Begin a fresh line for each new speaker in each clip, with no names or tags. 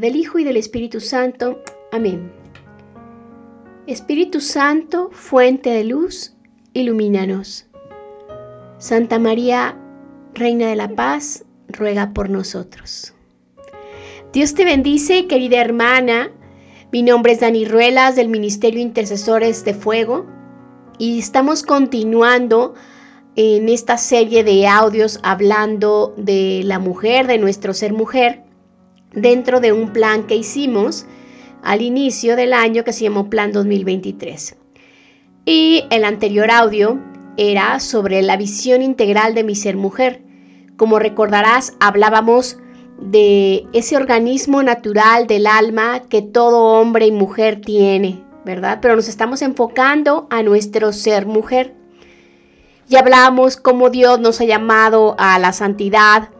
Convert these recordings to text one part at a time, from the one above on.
del Hijo y del Espíritu Santo. Amén. Espíritu Santo, fuente de luz, ilumínanos. Santa María, Reina de la Paz, ruega por nosotros. Dios te bendice, querida hermana. Mi nombre es Dani Ruelas del Ministerio Intercesores de Fuego y estamos continuando en esta serie de audios hablando de la mujer, de nuestro ser mujer, dentro de un plan que hicimos al inicio del año que se llamó Plan 2023. Y el anterior audio era sobre la visión integral de mi ser mujer. Como recordarás, hablábamos de ese organismo natural del alma que todo hombre y mujer tiene, ¿verdad? Pero nos estamos enfocando a nuestro ser mujer. Y hablamos cómo Dios nos ha llamado a la santidad,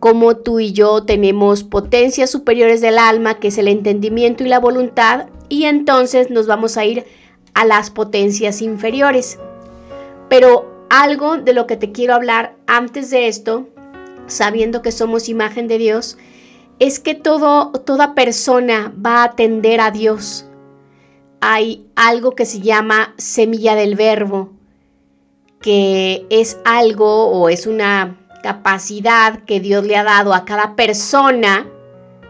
cómo tú y yo tenemos potencias superiores del alma, que es el entendimiento y la voluntad, y entonces nos vamos a ir a las potencias inferiores. Pero algo de lo que te quiero hablar antes de esto, sabiendo que somos imagen de Dios, es que todo, toda persona va a atender a Dios. Hay algo que se llama semilla del verbo que es algo o es una capacidad que Dios le ha dado a cada persona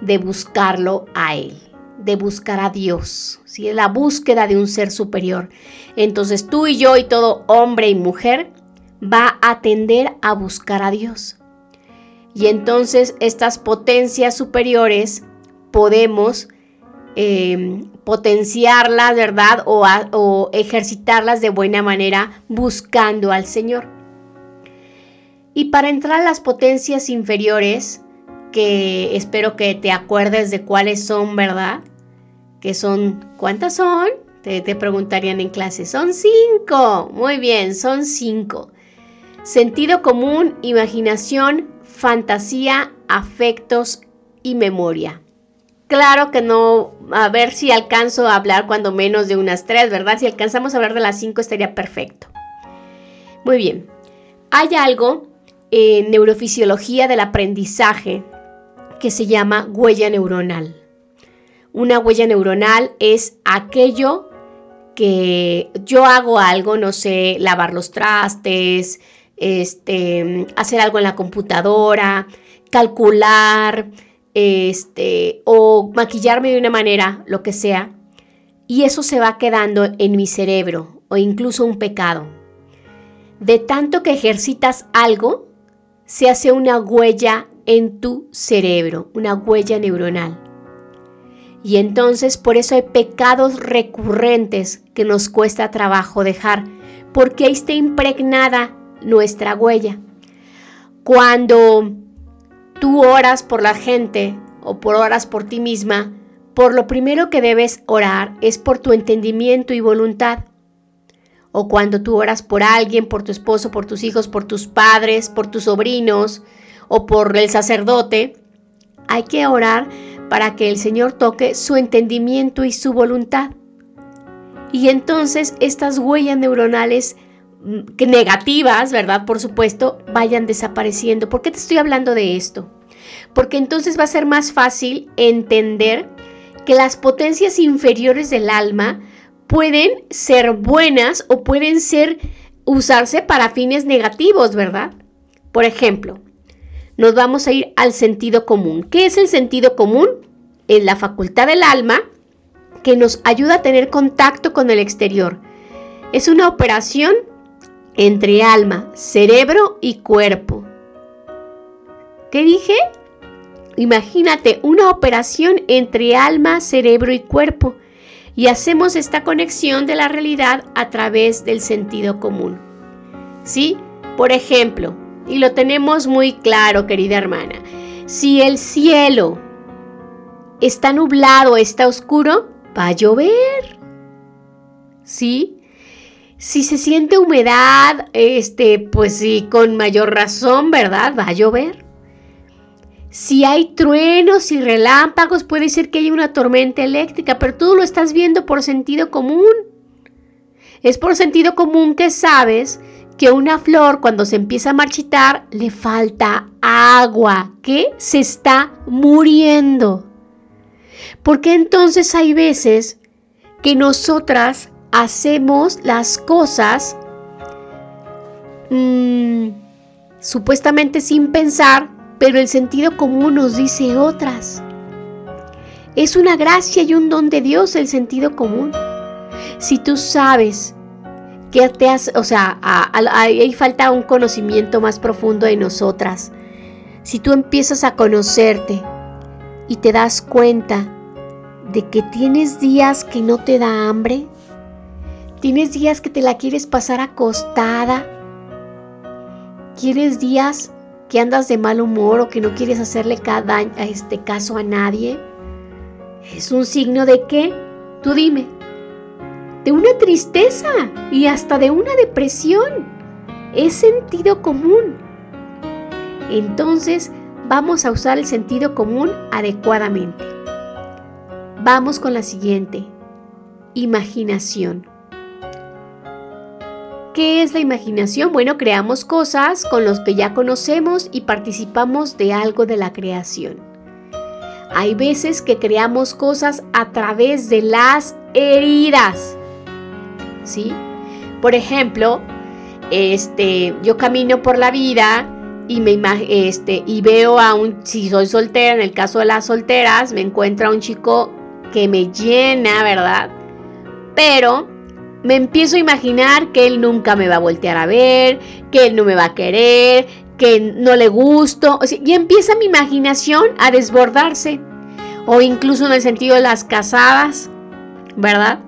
de buscarlo a Él, de buscar a Dios, ¿sí? la búsqueda de un ser superior. Entonces tú y yo y todo hombre y mujer va a tender a buscar a Dios. Y entonces estas potencias superiores podemos eh, potenciarlas, ¿verdad? O ejercitarlas de buena manera buscando al Señor. Y para entrar a las potencias inferiores, que espero que te acuerdes de cuáles son, ¿verdad? Que son, ¿cuántas son? Te, te, preguntarían en clase. Son cinco. Muy bien, son cinco. Sentido común, imaginación, fantasía, afectos y memoria. Claro que no, a ver si alcanzo a hablar cuando menos de unas tres, ¿verdad? Si alcanzamos a hablar de las cinco estaría perfecto. Muy bien, hay algo en neurofisiología del aprendizaje que se llama huella neuronal. Una huella neuronal es aquello que yo hago algo, no sé, lavar los trastes, este, hacer algo en la computadora, calcular, este, o maquillarme de una manera, lo que sea, y eso se va quedando en mi cerebro o incluso un pecado. De tanto que ejercitas algo, se hace una huella en tu cerebro, una huella neuronal. Y entonces por eso hay pecados recurrentes que nos cuesta trabajo dejar, porque ahí está impregnada nuestra huella. Cuando tú oras por la gente o por oras por ti misma, por lo primero que debes orar es por tu entendimiento y voluntad. O cuando tú oras por alguien, por tu esposo, por tus hijos, por tus padres, por tus sobrinos o por el sacerdote, hay que orar para que el Señor toque su entendimiento y su voluntad. Y entonces estas huellas neuronales negativas, ¿verdad? Por supuesto, vayan desapareciendo. ¿Por qué te estoy hablando de esto? Porque entonces va a ser más fácil entender que las potencias inferiores del alma pueden ser buenas o pueden ser usarse para fines negativos, ¿verdad? Por ejemplo, nos vamos a ir al sentido común. ¿Qué es el sentido común? Es la facultad del alma que nos ayuda a tener contacto con el exterior. Es una operación entre alma, cerebro y cuerpo. ¿Qué dije? Imagínate una operación entre alma, cerebro y cuerpo y hacemos esta conexión de la realidad a través del sentido común. ¿Sí? Por ejemplo, y lo tenemos muy claro, querida hermana, si el cielo está nublado, está oscuro, va a llover. ¿Sí? Si se siente humedad, este, pues sí, con mayor razón, ¿verdad? Va a llover. Si hay truenos y relámpagos, puede ser que haya una tormenta eléctrica, pero tú lo estás viendo por sentido común. Es por sentido común que sabes que una flor cuando se empieza a marchitar le falta agua, que se está muriendo. Porque entonces hay veces que nosotras hacemos las cosas mm, supuestamente sin pensar, pero el sentido común nos dice otras. Es una gracia y un don de Dios el sentido común. Si tú sabes que te has, o sea, ahí falta un conocimiento más profundo de nosotras. Si tú empiezas a conocerte y te das cuenta de que tienes días que no te da hambre, tienes días que te la quieres pasar acostada, quieres días que andas de mal humor o que no quieres hacerle cada, este caso a nadie, es un signo de qué? Tú dime de una tristeza y hasta de una depresión. Es sentido común. Entonces vamos a usar el sentido común adecuadamente. Vamos con la siguiente. Imaginación. ¿Qué es la imaginación? Bueno, creamos cosas con los que ya conocemos y participamos de algo de la creación. Hay veces que creamos cosas a través de las heridas. ¿sí? Por ejemplo, este, yo camino por la vida y me este, y veo a un, si soy soltera, en el caso de las solteras, me encuentro a un chico que me llena, ¿verdad? Pero me empiezo a imaginar que él nunca me va a voltear a ver, que él no me va a querer, que no le gusto, y empieza mi imaginación a desbordarse. O incluso en el sentido de las casadas, ¿verdad?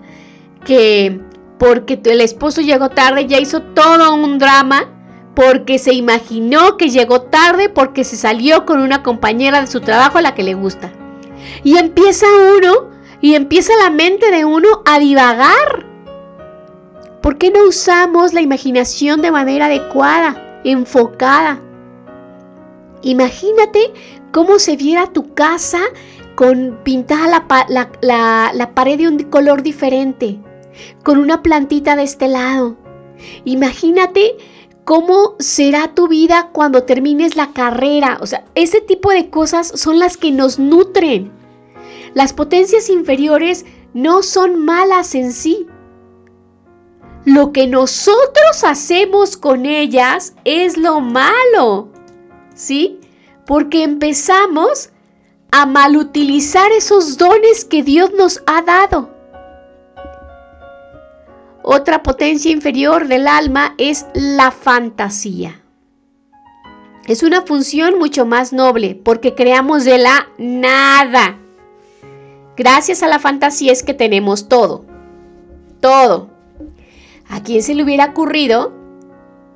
Que porque el esposo llegó tarde, ya hizo todo un drama porque se imaginó que llegó tarde porque se salió con una compañera de su trabajo a la que le gusta. Y empieza uno, y empieza la mente de uno a divagar. ¿Por qué no usamos la imaginación de manera adecuada, enfocada? Imagínate cómo se viera tu casa con pintada la, la pared de un color diferente con una plantita de este lado. Imagínate cómo será tu vida cuando termines la carrera. O sea, ese tipo de cosas son las que nos nutren. Las potencias inferiores no son malas en sí. Lo que nosotros hacemos con ellas es lo malo. ¿Sí? Porque empezamos a malutilizar esos dones que Dios nos ha dado. Otra potencia inferior del alma es la fantasía. Es una función mucho más noble porque creamos de la nada. Gracias a la fantasía es que tenemos todo. Todo. ¿A quién se le hubiera ocurrido,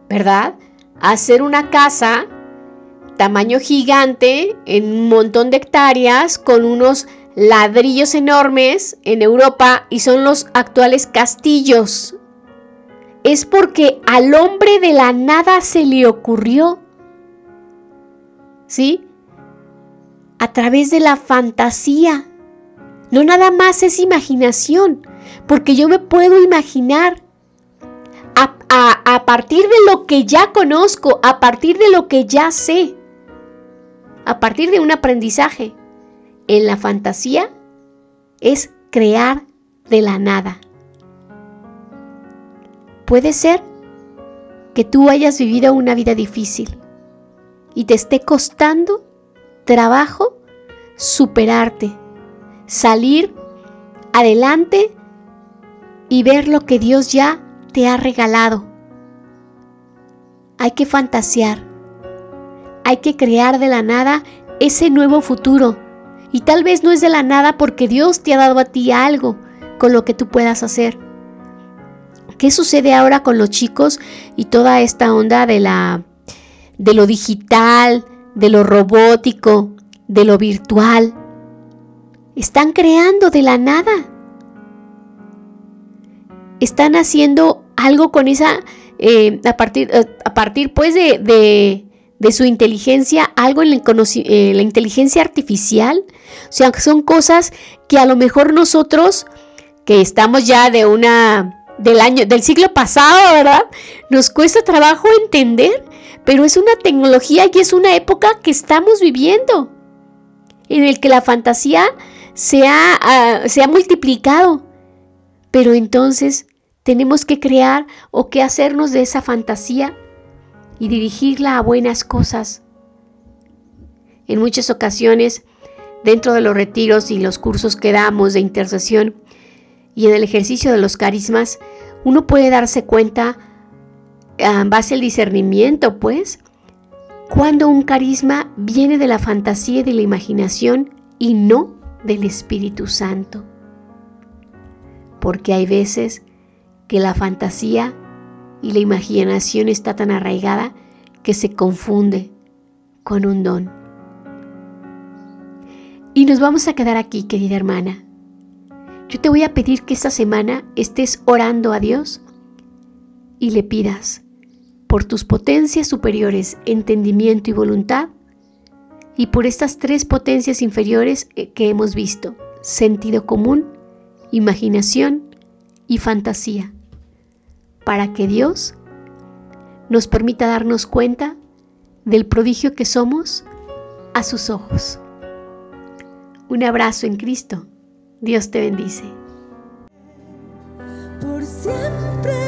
verdad? Hacer una casa tamaño gigante en un montón de hectáreas con unos ladrillos enormes en Europa y son los actuales castillos. Es porque al hombre de la nada se le ocurrió. ¿Sí? A través de la fantasía. No nada más es imaginación, porque yo me puedo imaginar a, partir de lo que ya conozco, a partir de lo que ya sé, a partir de un aprendizaje en la fantasía es crear de la nada. Puede ser que tú hayas vivido una vida difícil y te esté costando trabajo superarte, salir adelante y ver lo que Dios ya te ha regalado. Hay que fantasear, hay que crear de la nada ese nuevo futuro y tal vez no es de la nada porque Dios te ha dado a ti algo con lo que tú puedas hacer. ¿Qué sucede ahora con los chicos y toda esta onda de la de lo digital, de lo robótico, de lo virtual? Están creando de la nada. Están haciendo algo con esa eh, a partir a partir pues de de su inteligencia algo en eh, la, inteligencia artificial. O sea, son cosas que a lo mejor nosotros, que estamos ya de una del año, del siglo pasado, ¿verdad? Nos cuesta trabajo entender, pero es una tecnología y es una época que estamos viviendo, en el que la fantasía se ha, ah, se ha multiplicado. Pero entonces tenemos que crear o que hacernos de esa fantasía y dirigirla a buenas cosas. En muchas ocasiones, dentro de los retiros y los cursos que damos de intercesión, y en el ejercicio de los carismas, uno puede darse cuenta, en base al discernimiento, pues, cuando un carisma viene de la fantasía y de la imaginación y no del Espíritu Santo. Porque hay veces que la fantasía y la imaginación está tan arraigada que se confunde con un don. Y nos vamos a quedar aquí, querida hermana, yo te voy a pedir que esta semana estés orando a Dios y le pidas por tus potencias superiores, entendimiento y voluntad, y por estas tres potencias inferiores eh, que hemos visto, sentido común, imaginación y fantasía, para que Dios nos permita darnos cuenta del prodigio que somos a sus ojos. Un abrazo en Cristo. Dios te bendice. Por siempre.